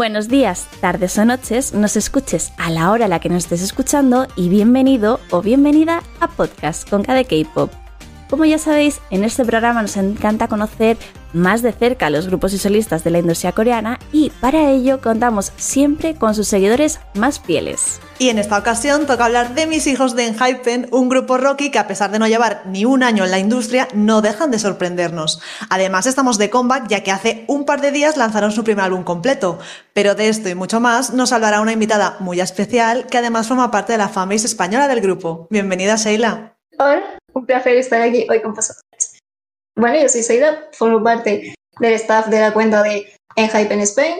Buenos días, tardes o noches, nos escuches a la hora a la que nos estés escuchando y bienvenido o bienvenida a Podcast con cada K-Pop. Como ya sabéis, en este programa nos encanta conocer más de cerca a los grupos y solistas de la industria coreana y para ello contamos siempre con sus seguidores más fieles. Y en esta ocasión toca hablar de Mis Hijos de Enhypen, un grupo rocky que a pesar de no llevar ni un año en la industria, no dejan de sorprendernos. Además estamos de comeback ya que hace un par de días lanzaron su primer álbum completo. Pero de esto y mucho más nos hablará una invitada muy especial que además forma parte de la fanbase española del grupo. Bienvenida, Sheila. Hola, un placer estar aquí hoy con vosotros. Bueno, yo soy Sheila, formo parte del staff de la cuenta de Enhypen Spain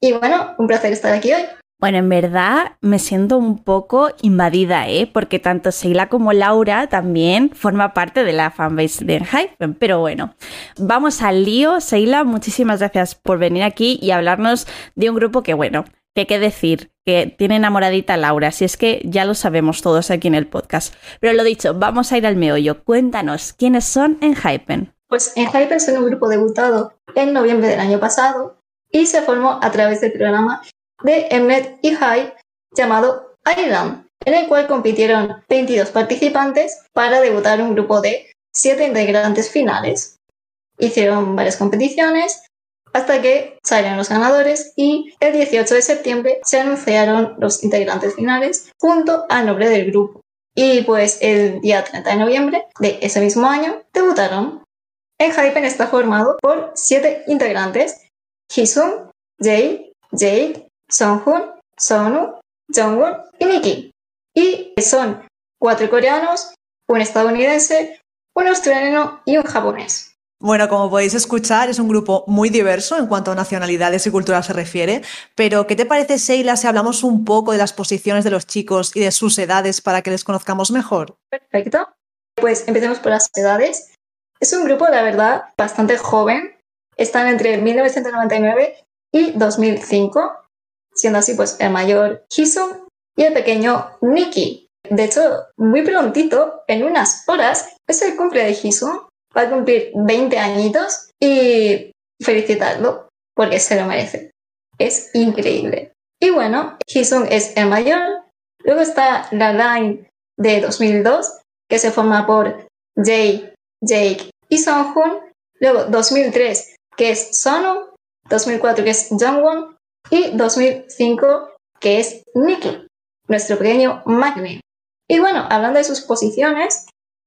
y bueno, un placer estar aquí hoy. Bueno, en verdad me siento un poco invadida, ¿eh? Porque tanto Sheila como Laura también forma parte de la fanbase de Hype. Pero bueno, vamos al lío. Sheila, muchísimas gracias por venir aquí y hablarnos de un grupo que, bueno, que qué decir, que tiene enamoradita a Laura, si es que ya lo sabemos todos aquí en el podcast. Pero lo dicho, vamos a ir al meollo. Cuéntanos, ¿quiénes son en Hypen? Pues en Hypen son un grupo debutado en noviembre del año pasado y se formó a través del programa de Mnet y Hype llamado Island, en el cual compitieron 22 participantes para debutar un grupo de 7 integrantes finales. Hicieron varias competiciones hasta que salieron los ganadores y el 18 de septiembre se anunciaron los integrantes finales junto al nombre del grupo. Y pues el día 30 de noviembre de ese mismo año debutaron. En Hypen está formado por 7 integrantes, Jisung, Jae, Jake, Songhun, Sonu, Jongwon y Nikki. Y son cuatro coreanos, un estadounidense, un australiano y un japonés. Bueno, como podéis escuchar, es un grupo muy diverso en cuanto a nacionalidades y culturas se refiere, pero ¿qué te parece, Sheila, si hablamos un poco de las posiciones de los chicos y de sus edades para que les conozcamos mejor? Perfecto. Pues empecemos por las edades. Es un grupo, la verdad, bastante joven. Están entre 1999 y 2005 siendo así pues el mayor Hisung y el pequeño Nikki. De hecho, muy prontito, en unas horas, es el cumple de Hisung, va a cumplir 20 añitos y felicitarlo porque se lo merece. Es increíble. Y bueno, Hisung es el mayor. Luego está la line de 2002, que se forma por Jae, Jake y Songhun. Luego 2003, que es Sonu. 2004, que es Jungwon y 2005, que es Nicky, nuestro pequeño Magne. Y bueno, hablando de sus posiciones,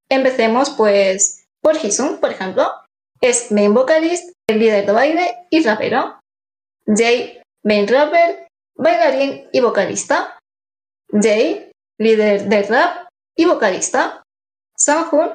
empecemos pues por Hisung, por ejemplo. Es main vocalist, el líder de baile y rapero. Jay, main rapper, bailarín y vocalista. Jay, líder de rap y vocalista. Sanjun,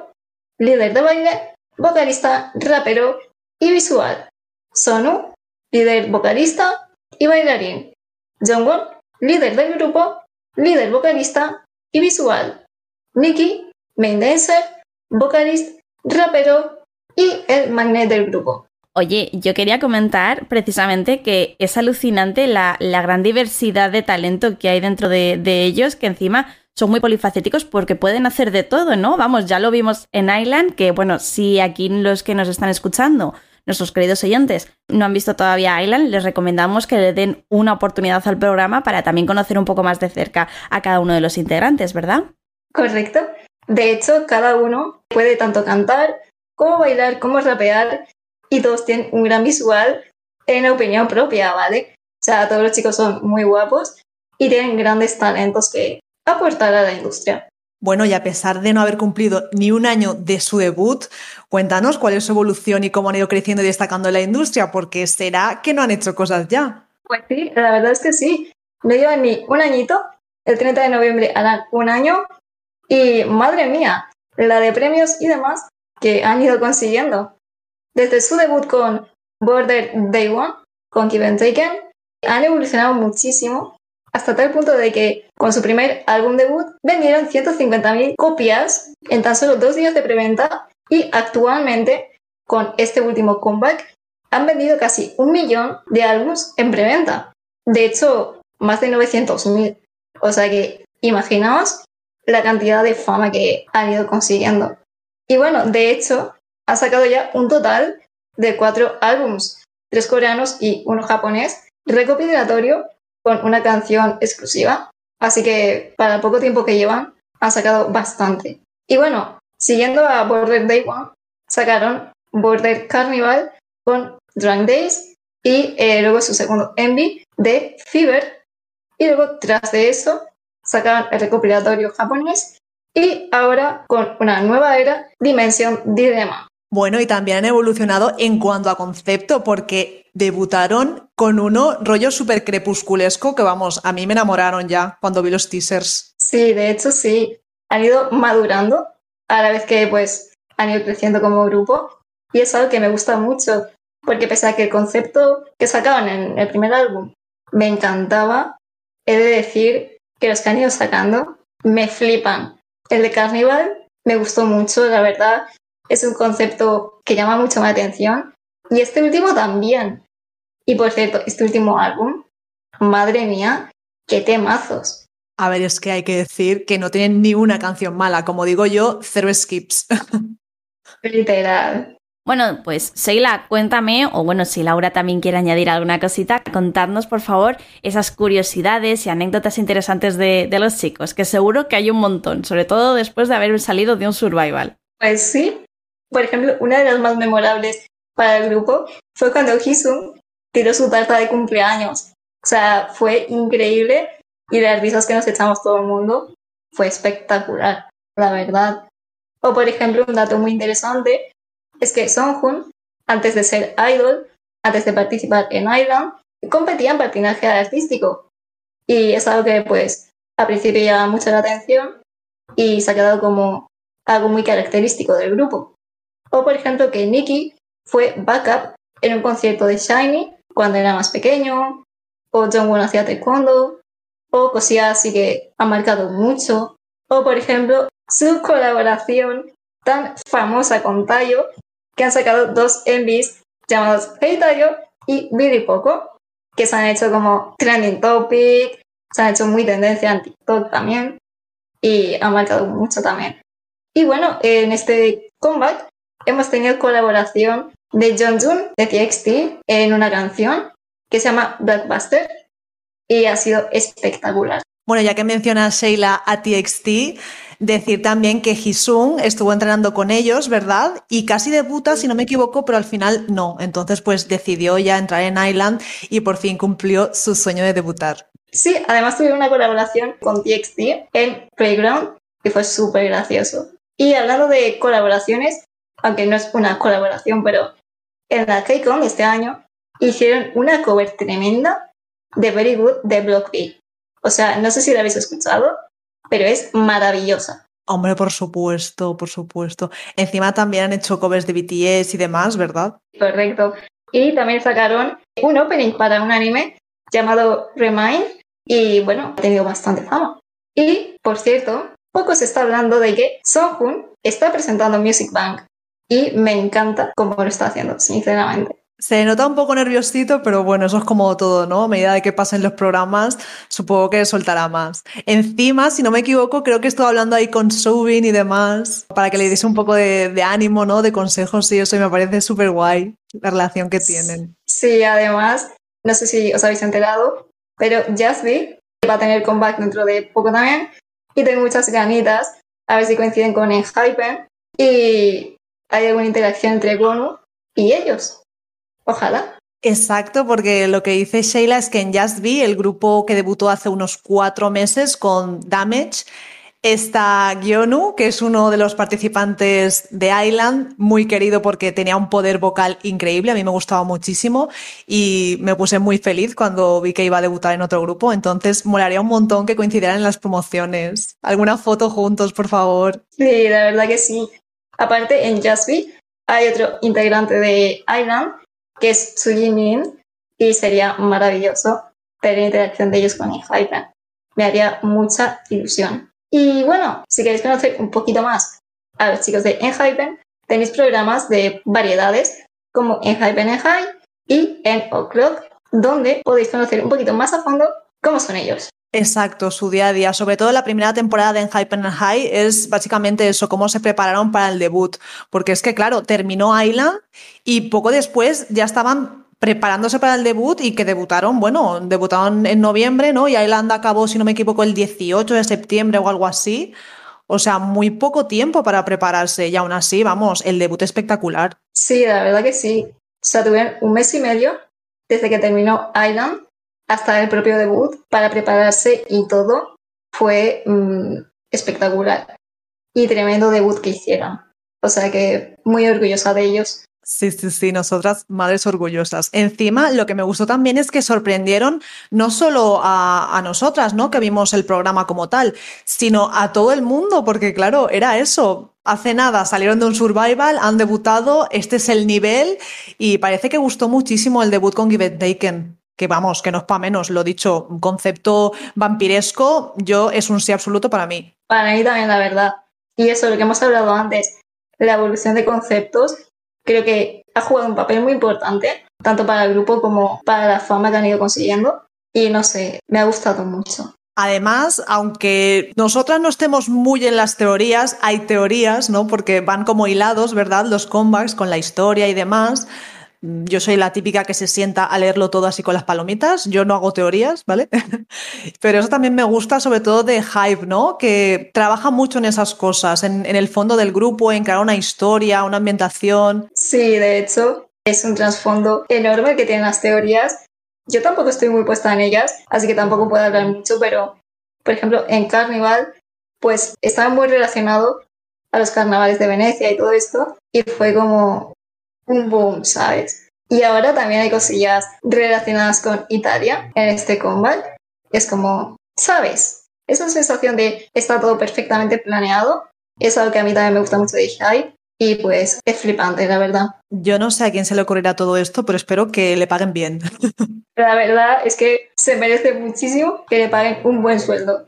líder de baile, vocalista, rapero y visual. Sonu, líder vocalista, y bailarín. Jungwon, líder del grupo, líder vocalista y visual. Nikki, main dancer, vocalist, rapero y el magnet del grupo. Oye, yo quería comentar precisamente que es alucinante la, gran diversidad de talento que hay dentro de, de, ellos, que encima son muy polifacéticos porque pueden hacer de todo, ¿no? Vamos, ya lo vimos en Island, que bueno, si aquí los que nos están escuchando nuestros queridos oyentes no han visto todavía Island, les recomendamos que le den una oportunidad al programa para también conocer un poco más de cerca a cada uno de los integrantes, ¿verdad? Correcto. De hecho, cada uno puede tanto cantar como bailar, como rapear y todos tienen un gran visual en opinión propia, ¿vale? O sea, todos los chicos son muy guapos y tienen grandes talentos que aportar a la industria. Bueno, y a pesar de no haber cumplido ni un año de su debut, cuéntanos cuál es su evolución y cómo han ido creciendo y destacando en la industria, porque será que no han hecho cosas ya. Pues sí, la verdad es que sí. No llevan ni un añito. El 30 de noviembre harán un año. Y madre mía, la de premios y demás que han ido consiguiendo. Desde su debut con Border Day One, con Given Taken, han evolucionado muchísimo hasta tal punto de que con su primer álbum debut vendieron 150.000 copias en tan solo dos días de preventa y actualmente con este último comeback han vendido casi un millón de álbumes en preventa. De hecho, más de 900.000. O sea que imaginaos la cantidad de fama que han ido consiguiendo. Y bueno, de hecho, ha sacado ya un total de cuatro álbumes, tres coreanos y uno japonés, recopilatorio con una canción exclusiva. Así que para el poco tiempo que llevan, han sacado bastante. Y bueno, siguiendo a Border Day One, sacaron Border Carnival con Drunk Days y eh, luego su segundo Envy de Fever. Y luego, tras de eso, sacaron el recopilatorio japonés y ahora con una nueva era, Dimensión Dilema. Bueno, y también han evolucionado en cuanto a concepto, porque debutaron con uno rollo súper crepusculesco que, vamos, a mí me enamoraron ya cuando vi los teasers. Sí, de hecho sí, han ido madurando a la vez que pues han ido creciendo como grupo y es algo que me gusta mucho, porque pese a que el concepto que sacaban en el primer álbum me encantaba, he de decir que los que han ido sacando me flipan. El de Carnival me gustó mucho, la verdad, es un concepto que llama mucho mi atención. Y este último también. Y por cierto, este último álbum, madre mía, qué temazos. A ver, es que hay que decir que no tienen ni una canción mala. Como digo yo, cero skips. Literal. Bueno, pues Sheila, cuéntame, o bueno, si Laura también quiere añadir alguna cosita, contadnos por favor esas curiosidades y anécdotas interesantes de, los chicos, que seguro que hay un montón, sobre todo después de haber salido de un survival. Pues sí, por ejemplo, una de las más memorables para el grupo fue cuando Jisung tiró su tarta de cumpleaños. O sea, fue increíble y las risas que nos echamos todo el mundo fue espectacular, la verdad. O por ejemplo, un dato muy interesante es que Songhun, antes de ser idol, antes de participar en Island, competía en patinaje artístico. Y es algo que pues al principio llama mucho la atención y se ha quedado como algo muy característico del grupo. O por ejemplo que Nicky fue backup en un concierto de Shiny cuando era más pequeño, o Jungwon hacía taekwondo, o cosillas así que ha marcado mucho, o por ejemplo su colaboración tan famosa con Tayo, que han sacado dos MVs llamados Hey Tayo y Billy Poco, que se han hecho como trending topic, se han hecho muy tendencia en TikTok también, y han marcado mucho también. Y bueno, en este comeback hemos tenido colaboración de Jun de TXT en una canción que se llama Blackbuster y ha sido espectacular. Bueno, ya que mencionas Sheila a TXT, decir también que Jisung estuvo entrenando con ellos, ¿verdad? Y casi debuta, si no me equivoco, pero al final no. Entonces, pues decidió ya entrar en Island y por fin cumplió su sueño de debutar. Sí, además tuvieron una colaboración con TXT en Playground que fue súper gracioso. Y hablando de colaboraciones, aunque no es una colaboración, pero en la KCON este año hicieron una cover tremenda de Very Good de Block B. O sea, no sé si la habéis escuchado, pero es maravillosa. Hombre, por supuesto, por supuesto. Encima también han hecho covers de BTS y demás, ¿verdad? Correcto. Y también sacaron un opening para un anime llamado Remind y bueno, ha tenido bastante fama. Y, por cierto, poco se está hablando de que Songhun está presentando Music Bank y me encanta cómo lo está haciendo, sinceramente. Se nota un poco nerviosito, pero bueno, eso es como todo, ¿no? A medida de que pasen los programas, supongo que soltará más. Encima, si no me equivoco, creo que estoy hablando ahí con Subin y demás, para que le diese un poco de, ánimo, ¿no? De consejos y eso, me parece súper guay la relación que tienen. Sí, además, no sé si os habéis enterado, pero Jasby va a tener comeback dentro de poco también, y tengo muchas ganitas, a ver si coinciden con Enhypen, y hay alguna interacción entre Gonu y ellos. Ojalá. Exacto, porque lo que dice Sheila es que en Just Be, el grupo que debutó hace unos cuatro meses con Damage, está Gyonu, que es uno de los participantes de Island, muy querido porque tenía un poder vocal increíble, a mí me gustaba muchísimo y me puse muy feliz cuando vi que iba a debutar en otro grupo, entonces molaría un montón que coincidieran en las promociones. ¿Alguna foto juntos, por favor? Sí, la verdad que sí. Aparte, en Just hay otro integrante de Island, que es Suji Min, y sería maravilloso tener interacción de ellos con Enhypen. Me haría mucha ilusión. Y bueno, si queréis conocer un poquito más a los chicos de Enhypen, tenéis programas de variedades como Enhypen en High y en O'Clock, donde podéis conocer un poquito más a fondo cómo son ellos. Exacto, su día a día. Sobre todo la primera temporada de Hype and High es básicamente eso, cómo se prepararon para el debut. Porque es que, claro, terminó Island y poco después ya estaban preparándose para el debut y que debutaron, bueno, debutaron en noviembre, ¿no? Y Island acabó, si no me equivoco, el 18 de septiembre o algo así. O sea, muy poco tiempo para prepararse y aún así, vamos, el debut espectacular. Sí, la verdad que sí. O sea, tuvieron un mes y medio desde que terminó Island hasta el propio debut para prepararse y todo fue mm, espectacular. Y tremendo debut que hicieron. O sea que muy orgullosa de ellos. Sí, sí, sí, nosotras madres orgullosas. Encima, lo que me gustó también es que sorprendieron no solo a, a, nosotras, ¿no? Que vimos el programa como tal, sino a todo el mundo, porque claro, era eso. Hace nada salieron de un survival, han debutado, este es el nivel y parece que gustó muchísimo el debut con Give It Taken. Que vamos, que no es para menos, lo dicho, un concepto vampiresco, yo es un sí absoluto para mí. Para mí también, la verdad. Y eso, lo que hemos hablado antes, la evolución de conceptos creo que ha jugado un papel muy importante, tanto para el grupo como para la fama que han ido consiguiendo. Y no sé, me ha gustado mucho. Además, aunque nosotras no estemos muy en las teorías, hay teorías, ¿no? Porque van como hilados, ¿verdad? Los comebacks con la historia y demás. Yo soy la típica que se sienta a leerlo todo así con las palomitas. Yo no hago teorías, ¿vale? Pero eso también me gusta, sobre todo de Hype, ¿no? Que trabaja mucho en esas cosas, en, el fondo del grupo, en crear una historia, una ambientación. Sí, de hecho, es un trasfondo enorme que tienen las teorías. Yo tampoco estoy muy puesta en ellas, así que tampoco puedo hablar mucho, pero, por ejemplo, en Carnival, pues estaba muy relacionado a los carnavales de Venecia y todo esto, y fue como un boom, ¿sabes? Y ahora también hay cosillas relacionadas con Italia en este combat. Es como, ¿sabes? Esa sensación de está todo perfectamente planeado es algo que a mí también me gusta mucho de Hype y pues es flipante, la verdad. Yo no sé a quién se le ocurrirá todo esto, pero espero que le paguen bien. La verdad es que se merece muchísimo que le paguen un buen sueldo,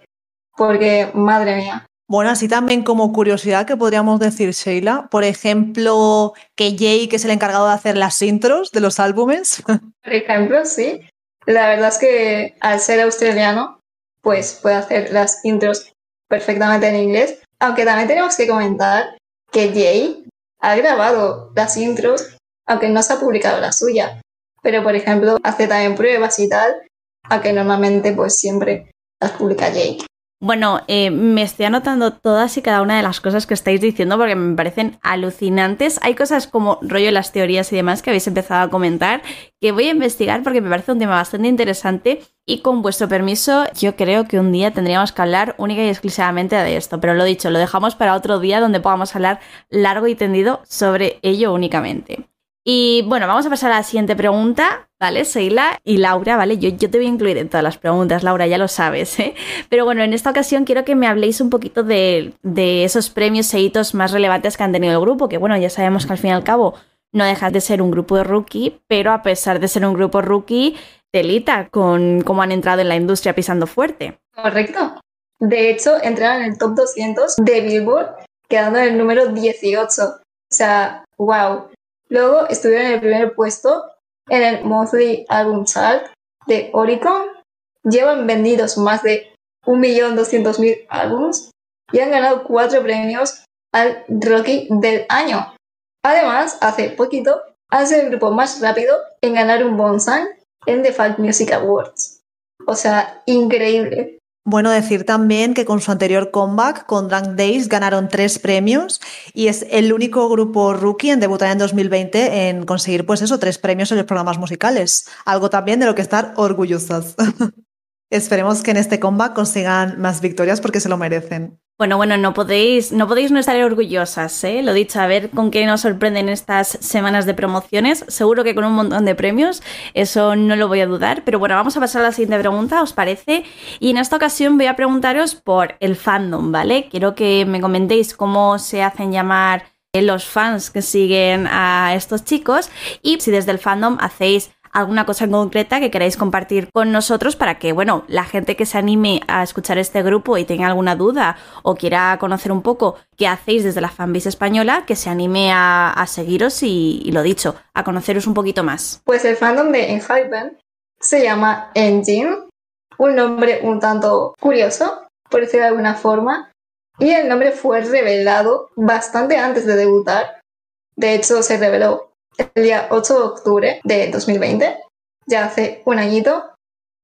porque madre mía, bueno, así también como curiosidad que podríamos decir, Sheila, por ejemplo, que Jay, que es el encargado de hacer las intros de los álbumes. Por ejemplo, sí. La verdad es que al ser australiano, pues puede hacer las intros perfectamente en inglés. Aunque también tenemos que comentar que Jay ha grabado las intros, aunque no se ha publicado la suya. Pero, por ejemplo, hace también pruebas y tal, aunque normalmente pues siempre las publica Jay. Bueno, eh, me estoy anotando todas y cada una de las cosas que estáis diciendo porque me parecen alucinantes. Hay cosas como rollo las teorías y demás que habéis empezado a comentar que voy a investigar porque me parece un tema bastante interesante y con vuestro permiso yo creo que un día tendríamos que hablar única y exclusivamente de esto. Pero lo dicho, lo dejamos para otro día donde podamos hablar largo y tendido sobre ello únicamente. Y bueno, vamos a pasar a la siguiente pregunta, ¿vale? Seila y Laura, ¿vale? Yo, yo te voy a incluir en todas las preguntas, Laura, ya lo sabes, ¿eh? Pero bueno, en esta ocasión quiero que me habléis un poquito de, de esos premios e hitos más relevantes que han tenido el grupo, que bueno, ya sabemos que al fin y al cabo no deja de ser un grupo de rookie, pero a pesar de ser un grupo rookie, telita con cómo han entrado en la industria pisando fuerte. Correcto. De hecho, entraron en el top 200 de Billboard, quedando en el número 18. O sea, wow. Luego estuvieron en el primer puesto en el Monthly Album Chart de Oricon. Llevan vendidos más de 1.200.000 álbumes y han ganado cuatro premios al Rocky del año. Además, hace poquito, han sido el grupo más rápido en ganar un Bonsai en The Folk Music Awards. O sea, increíble. Bueno, decir también que con su anterior comeback, con Drunk Days, ganaron tres premios y es el único grupo rookie en debutar en 2020 en conseguir, pues eso, tres premios en los programas musicales. Algo también de lo que estar orgullosas. Esperemos que en este comeback consigan más victorias porque se lo merecen. Bueno, bueno, no podéis, no podéis no estar orgullosas, ¿eh? Lo dicho, a ver con qué nos sorprenden estas semanas de promociones. Seguro que con un montón de premios, eso no lo voy a dudar. Pero bueno, vamos a pasar a la siguiente pregunta, ¿os parece? Y en esta ocasión voy a preguntaros por el fandom, ¿vale? Quiero que me comentéis cómo se hacen llamar los fans que siguen a estos chicos y si desde el fandom hacéis alguna cosa en concreta que queráis compartir con nosotros para que, bueno, la gente que se anime a escuchar este grupo y tenga alguna duda o quiera conocer un poco qué hacéis desde la fanbase española, que se anime a, seguiros y, lo dicho, a conoceros un poquito más. Pues el fandom de Enhypen se llama Engine, un nombre un tanto curioso, por decirlo de alguna forma, y el nombre fue revelado bastante antes de debutar. De hecho, se reveló el día 8 de octubre de 2020, ya hace un añito.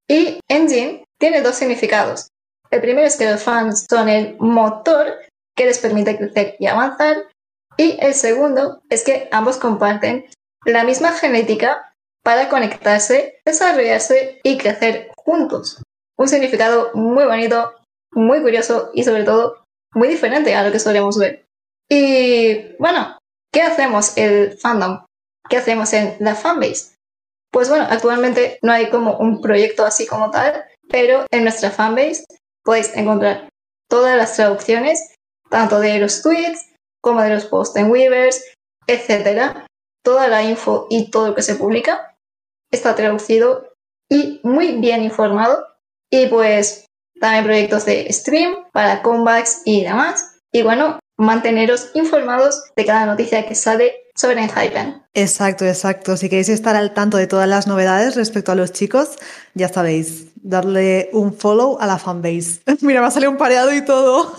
Y Engine tiene dos significados. El primero es que los fans son el motor que les permite crecer y avanzar. Y el segundo es que ambos comparten la misma genética para conectarse, desarrollarse y crecer juntos. Un significado muy bonito, muy curioso y sobre todo muy diferente a lo que solemos ver. Y bueno, ¿qué hacemos el fandom? ¿Qué hacemos en la fanbase? Pues bueno, actualmente no hay como un proyecto así como tal, pero en nuestra fanbase podéis encontrar todas las traducciones, tanto de los tweets como de los posts en Weavers, etcétera. Toda la info y todo lo que se publica está traducido y muy bien informado. Y pues también proyectos de stream para comebacks y demás. Y bueno, manteneros informados de cada noticia que sale sobre Enhypen. Exacto, exacto. Si queréis estar al tanto de todas las novedades respecto a los chicos, ya sabéis, darle un follow a la fanbase. Mira, me ha salido un pareado y todo.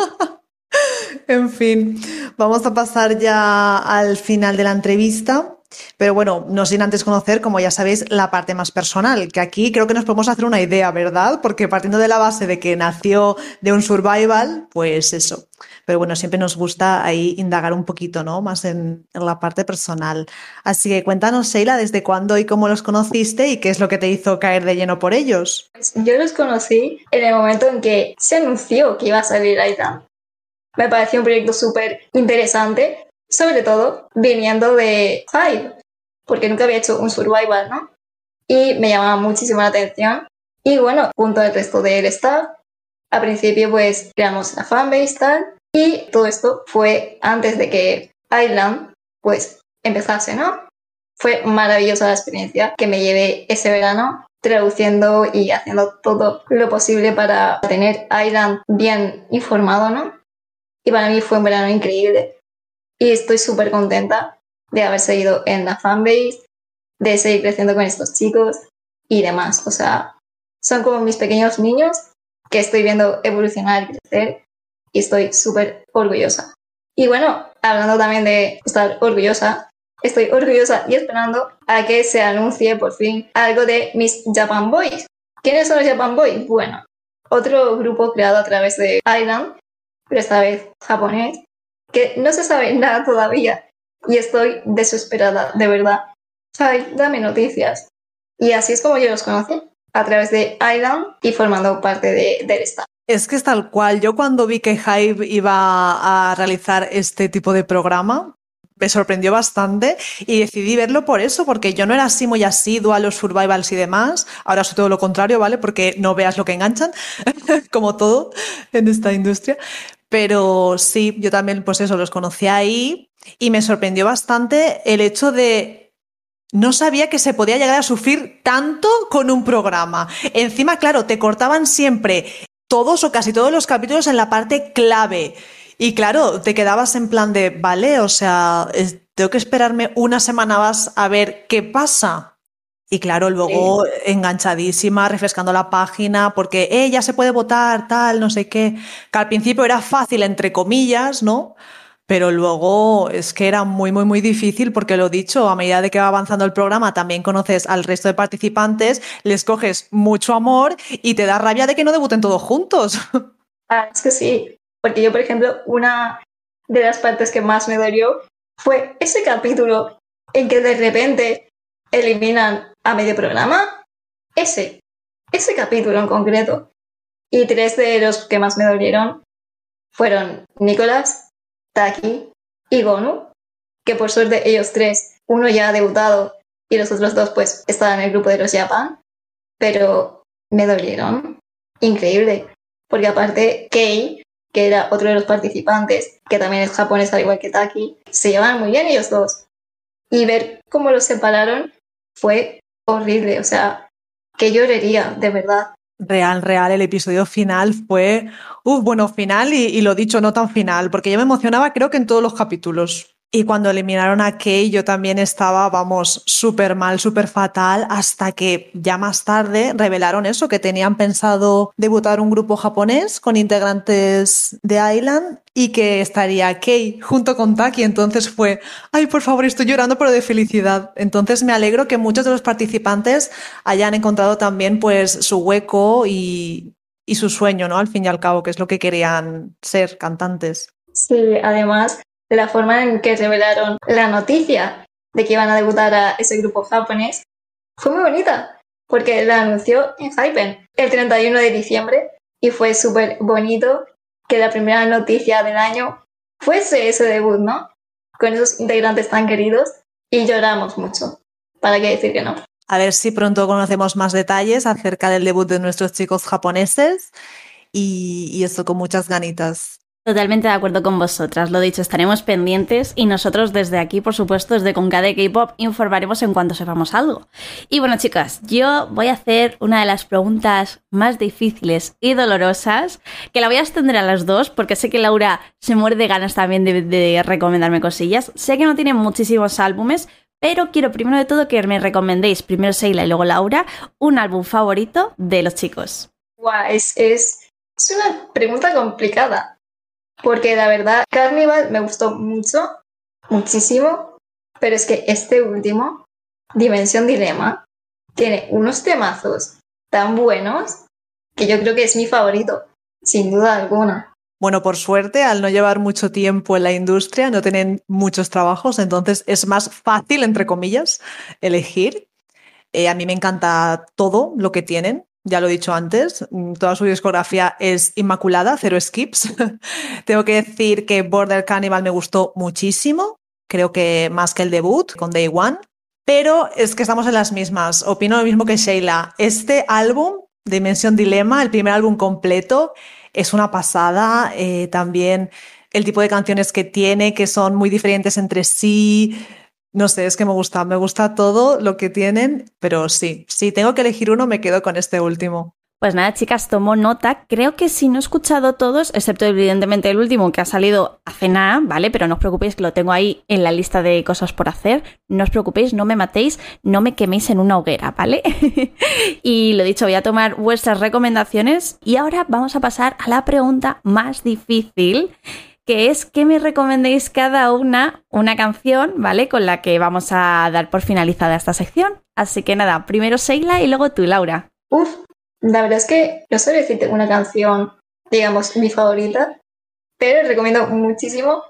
en fin, vamos a pasar ya al final de la entrevista. Pero bueno, no sin antes conocer, como ya sabéis, la parte más personal, que aquí creo que nos podemos hacer una idea, ¿verdad? Porque partiendo de la base de que nació de un survival, pues eso. Pero bueno, siempre nos gusta ahí indagar un poquito, ¿no? Más en, la parte personal. Así que cuéntanos, Sheila, desde cuándo y cómo los conociste y qué es lo que te hizo caer de lleno por ellos. Pues yo los conocí en el momento en que se anunció que iba a salir Aidan. Me pareció un proyecto súper interesante sobre todo viniendo de Hive, porque nunca había hecho un survival, ¿no? Y me llamaba muchísimo la atención. Y bueno, junto al resto del staff, al principio pues creamos la fanbase tal, y todo esto fue antes de que Island pues empezase, ¿no? Fue maravillosa la experiencia que me llevé ese verano traduciendo y haciendo todo lo posible para tener Island bien informado, ¿no? Y para mí fue un verano increíble y estoy súper contenta de haber seguido en la fanbase, de seguir creciendo con estos chicos y demás. O sea, son como mis pequeños niños que estoy viendo evolucionar y crecer y estoy súper orgullosa. Y bueno, hablando también de estar orgullosa, estoy orgullosa y esperando a que se anuncie por fin algo de mis Japan Boys. ¿Quiénes son los Japan Boys? Bueno, otro grupo creado a través de Island, pero esta vez japonés, que no se sabe nada todavía y estoy desesperada, de verdad. Ay, dame noticias. Y así es como yo los conocí, a través de Island y formando parte de, del staff. Es que es tal cual. Yo cuando vi que Hive iba a realizar este tipo de programa, me sorprendió bastante y decidí verlo por eso, porque yo no era así muy asiduo a los survivals y demás. Ahora soy todo lo contrario, ¿vale? Porque no veas lo que enganchan, como todo en esta industria. Pero sí, yo también, pues eso, los conocí ahí y me sorprendió bastante el hecho de no sabía que se podía llegar a sufrir tanto con un programa. Encima, claro, te cortaban siempre todos o casi todos los capítulos en la parte clave. Y claro, te quedabas en plan de, vale, o sea, tengo que esperarme una semana más a ver qué pasa. Y claro, luego enganchadísima, refrescando la página, porque eh, ya se puede votar, tal, no sé qué. Que al principio era fácil, entre comillas, ¿no? Pero luego es que era muy, muy, muy difícil porque lo dicho, a medida de que va avanzando el programa, también conoces al resto de participantes, les coges mucho amor y te da rabia de que no debuten todos juntos. Ah, es que sí, porque yo, por ejemplo, una de las partes que más me dolió fue ese capítulo en que de repente eliminan a medio programa, ese, ese capítulo en concreto. Y tres de los que más me dolieron fueron Nicolás, Taki y Gonu, que por suerte ellos tres, uno ya ha debutado y los otros dos pues estaban en el grupo de los Japan, pero me dolieron. Increíble, porque aparte Kei, que era otro de los participantes, que también es japonés al igual que Taki, se llevaban muy bien ellos dos. Y ver cómo los separaron fue horrible, o sea, que llorería, de verdad. Real, real, el episodio final fue, uff, bueno, final y, lo dicho, no tan final, porque yo me emocionaba creo que en todos los capítulos. Y cuando eliminaron a Kei, yo también estaba, vamos, súper mal, súper fatal, hasta que ya más tarde revelaron eso, que tenían pensado debutar un grupo japonés con integrantes de Island y que estaría Kei junto con Taki. Entonces fue, ay, por favor, estoy llorando, pero de felicidad. Entonces me alegro que muchos de los participantes hayan encontrado también pues su hueco y, y su sueño, ¿no? Al fin y al cabo, que es lo que querían ser cantantes. Sí, además la forma en que revelaron la noticia de que iban a debutar a ese grupo japonés fue muy bonita, porque la anunció en Hypen el 31 de diciembre y fue súper bonito que la primera noticia del año fuese ese debut, ¿no? Con esos integrantes tan queridos y lloramos mucho. ¿Para qué decir que no? A ver si pronto conocemos más detalles acerca del debut de nuestros chicos japoneses y, y esto con muchas ganitas. Totalmente de acuerdo con vosotras, lo dicho, estaremos pendientes y nosotros desde aquí, por supuesto, desde Concade K-Pop, informaremos en cuanto sepamos algo. Y bueno, chicas, yo voy a hacer una de las preguntas más difíciles y dolorosas, que la voy a extender a las dos, porque sé que Laura se muere de ganas también de, de recomendarme cosillas. Sé que no tiene muchísimos álbumes, pero quiero primero de todo que me recomendéis, primero Seila y luego Laura, un álbum favorito de los chicos. Guau, es, es una pregunta complicada porque la verdad Carnival me gustó mucho, muchísimo, pero es que este último, Dimensión Dilema, tiene unos temazos tan buenos que yo creo que es mi favorito, sin duda alguna. Bueno, por suerte, al no llevar mucho tiempo en la industria, no tienen muchos trabajos, entonces es más fácil, entre comillas, elegir. Eh, a mí me encanta todo lo que tienen ya lo he dicho antes, mm, toda su discografía es inmaculada, cero skips. Tengo que decir que Border Cannibal me gustó muchísimo, creo que más que el debut con Day One, pero es que estamos en las mismas. Opino lo mismo que Sheila. Este álbum, Dimension Dilema, el primer álbum completo, es una pasada. Eh, también el tipo de canciones que tiene, que son muy diferentes entre sí no sé, es que me gusta, me gusta todo lo que tienen, pero sí, si tengo que elegir uno, me quedo con este último. Pues nada, chicas, tomo nota. Creo que si no he escuchado todos, excepto evidentemente el último que ha salido hace nada, ¿vale? Pero no os preocupéis que lo tengo ahí en la lista de cosas por hacer. No os preocupéis, no me matéis, no me queméis en una hoguera, ¿vale? y lo dicho, voy a tomar vuestras recomendaciones y ahora vamos a pasar a la pregunta más difícil que es que me recomendéis cada una una canción, ¿vale? Con la que vamos a dar por finalizada esta sección. Así que nada, primero Sheila y luego tú, Laura. Uf, la verdad es que no sé decirte una canción, digamos, mi favorita, pero recomiendo muchísimo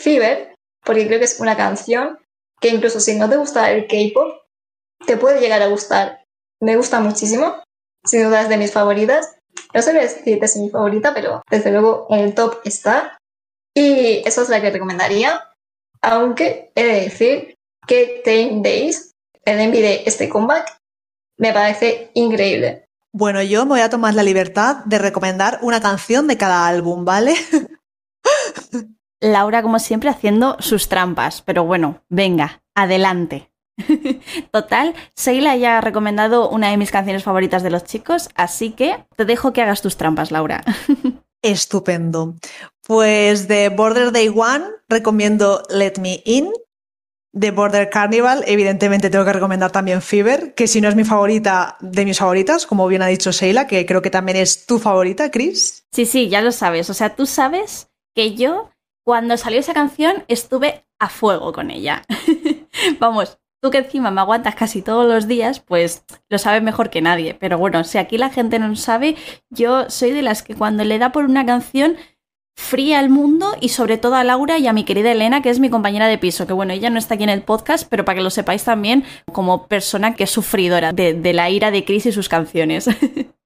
Fever, porque creo que es una canción que incluso si no te gusta el K-pop, te puede llegar a gustar. Me gusta muchísimo, sin duda es de mis favoritas. No sé decirte si es mi favorita, pero desde luego en el top está. Y esa es la que recomendaría, aunque he de decir que Ten Days, el envy de este comeback, me parece increíble. Bueno, yo me voy a tomar la libertad de recomendar una canción de cada álbum, ¿vale? Laura, como siempre, haciendo sus trampas, pero bueno, venga, adelante. Total, Seila ya ha recomendado una de mis canciones favoritas de los chicos, así que te dejo que hagas tus trampas, Laura. Estupendo. Pues de Border Day One recomiendo Let Me In. De Border Carnival, evidentemente tengo que recomendar también Fever, que si no es mi favorita, de mis favoritas, como bien ha dicho Sheila, que creo que también es tu favorita, Chris. Sí, sí, ya lo sabes. O sea, tú sabes que yo, cuando salió esa canción, estuve a fuego con ella. Vamos, tú que encima me aguantas casi todos los días, pues lo sabes mejor que nadie. Pero bueno, si aquí la gente no sabe, yo soy de las que cuando le da por una canción fría al mundo y sobre todo a Laura y a mi querida Elena, que es mi compañera de piso, que bueno, ella no está aquí en el podcast, pero para que lo sepáis también como persona que es sufridora de, la ira de Chris y sus canciones.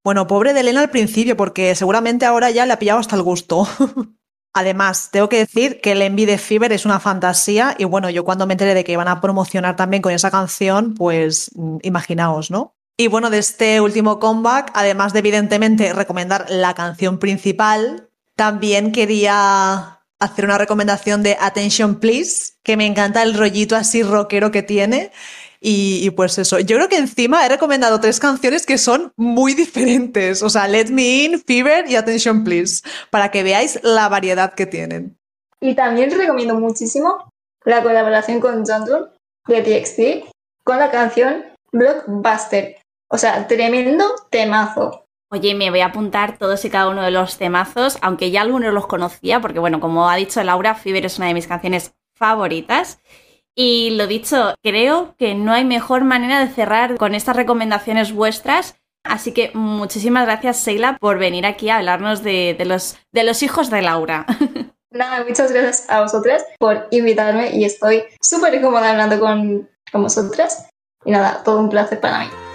Bueno, pobre de Elena al principio, porque seguramente ahora ya le ha pillado hasta el gusto. Además, tengo que decir que el Envy de Fever es una fantasía y bueno, yo cuando me enteré de que iban a promocionar también con esa canción, pues mm, imaginaos, ¿no? Y bueno, de este último comeback, además de evidentemente recomendar la canción principal, también quería hacer una recomendación de Attention Please, que me encanta el rollito así rockero que tiene. Y, pues eso, yo creo que encima he recomendado tres canciones que son muy diferentes. O sea, Let Me In, Fever y Attention Please, para que veáis la variedad que tienen. Y también recomiendo muchísimo la colaboración con John de TXT con la canción Blockbuster. O sea, tremendo temazo. Oye, me voy a apuntar todos y cada uno de los temazos, aunque ya algunos los conocía, porque bueno, como ha dicho Laura, Fever es una de mis canciones favoritas. Y lo dicho, creo que no hay mejor manera de cerrar con estas recomendaciones vuestras. Así que muchísimas gracias, Sheila, por venir aquí a hablarnos de, los, de los hijos de Laura. Nada, muchas gracias a vosotras por invitarme y estoy súper cómoda hablando con, con vosotras. Y nada, todo un placer para mí.